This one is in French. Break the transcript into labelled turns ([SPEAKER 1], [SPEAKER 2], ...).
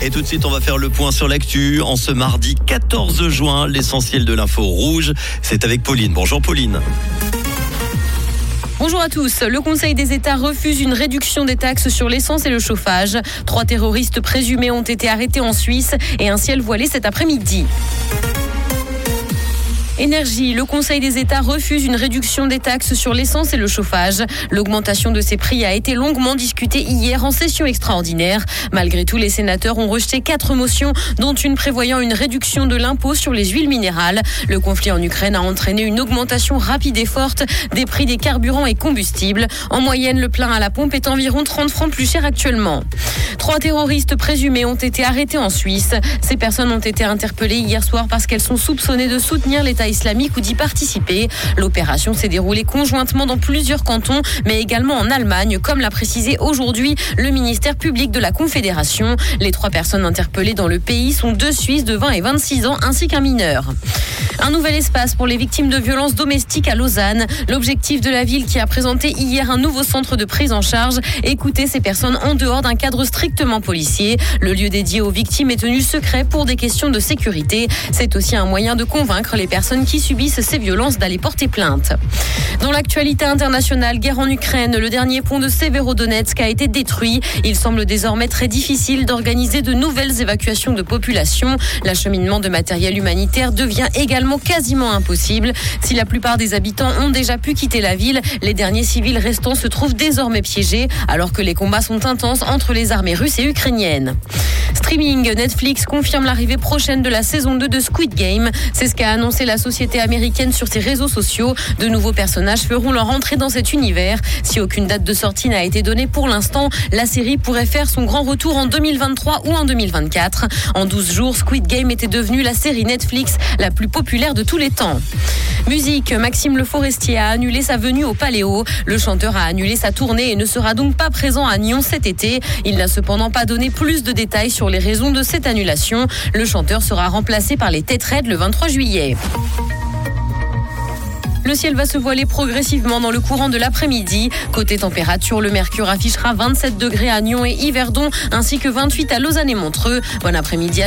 [SPEAKER 1] Et tout de suite, on va faire le point sur l'actu. En ce mardi 14 juin, l'essentiel de l'info rouge, c'est avec Pauline. Bonjour Pauline.
[SPEAKER 2] Bonjour à tous. Le Conseil des États refuse une réduction des taxes sur l'essence et le chauffage. Trois terroristes présumés ont été arrêtés en Suisse et un ciel voilé cet après-midi. Énergie, le Conseil des États refuse une réduction des taxes sur l'essence et le chauffage. L'augmentation de ces prix a été longuement discutée hier en session extraordinaire. Malgré tout, les sénateurs ont rejeté quatre motions, dont une prévoyant une réduction de l'impôt sur les huiles minérales. Le conflit en Ukraine a entraîné une augmentation rapide et forte des prix des carburants et combustibles. En moyenne, le plein à la pompe est environ 30 francs plus cher actuellement. Trois terroristes présumés ont été arrêtés en Suisse. Ces personnes ont été interpellées hier soir parce qu'elles sont soupçonnées de soutenir l'État islamique ou d'y participer. L'opération s'est déroulée conjointement dans plusieurs cantons, mais également en Allemagne, comme l'a précisé aujourd'hui le ministère public de la Confédération. Les trois personnes interpellées dans le pays sont deux Suisses de 20 et 26 ans ainsi qu'un mineur. Un nouvel espace pour les victimes de violences domestiques à Lausanne. L'objectif de la ville qui a présenté hier un nouveau centre de prise en charge, écouter ces personnes en dehors d'un cadre strictement policier. Le lieu dédié aux victimes est tenu secret pour des questions de sécurité. C'est aussi un moyen de convaincre les qui subissent ces violences d'aller porter plainte. Dans l'actualité internationale, guerre en Ukraine, le dernier pont de Severodonetsk a été détruit. Il semble désormais très difficile d'organiser de nouvelles évacuations de population. L'acheminement de matériel humanitaire devient également quasiment impossible. Si la plupart des habitants ont déjà pu quitter la ville, les derniers civils restants se trouvent désormais piégés alors que les combats sont intenses entre les armées russes et ukrainiennes. Streaming, Netflix confirme l'arrivée prochaine de la saison 2 de Squid Game. C'est ce qu'a annoncé la société américaine sur ses réseaux sociaux. De nouveaux personnages feront leur entrée dans cet univers. Si aucune date de sortie n'a été donnée pour l'instant, la série pourrait faire son grand retour en 2023 ou en 2024. En 12 jours, Squid Game était devenue la série Netflix la plus populaire de tous les temps. Musique, Maxime Le Forestier a annulé sa venue au Paléo. Le chanteur a annulé sa tournée et ne sera donc pas présent à Nyon cet été. Il n'a cependant pas donné plus de détails sur les raisons de cette annulation. Le chanteur sera remplacé par les Têtes le 23 juillet. Le ciel va se voiler progressivement dans le courant de l'après-midi. Côté température, le mercure affichera 27 degrés à Nyon et Yverdon, ainsi que 28 à Lausanne et Montreux. Bon après-midi.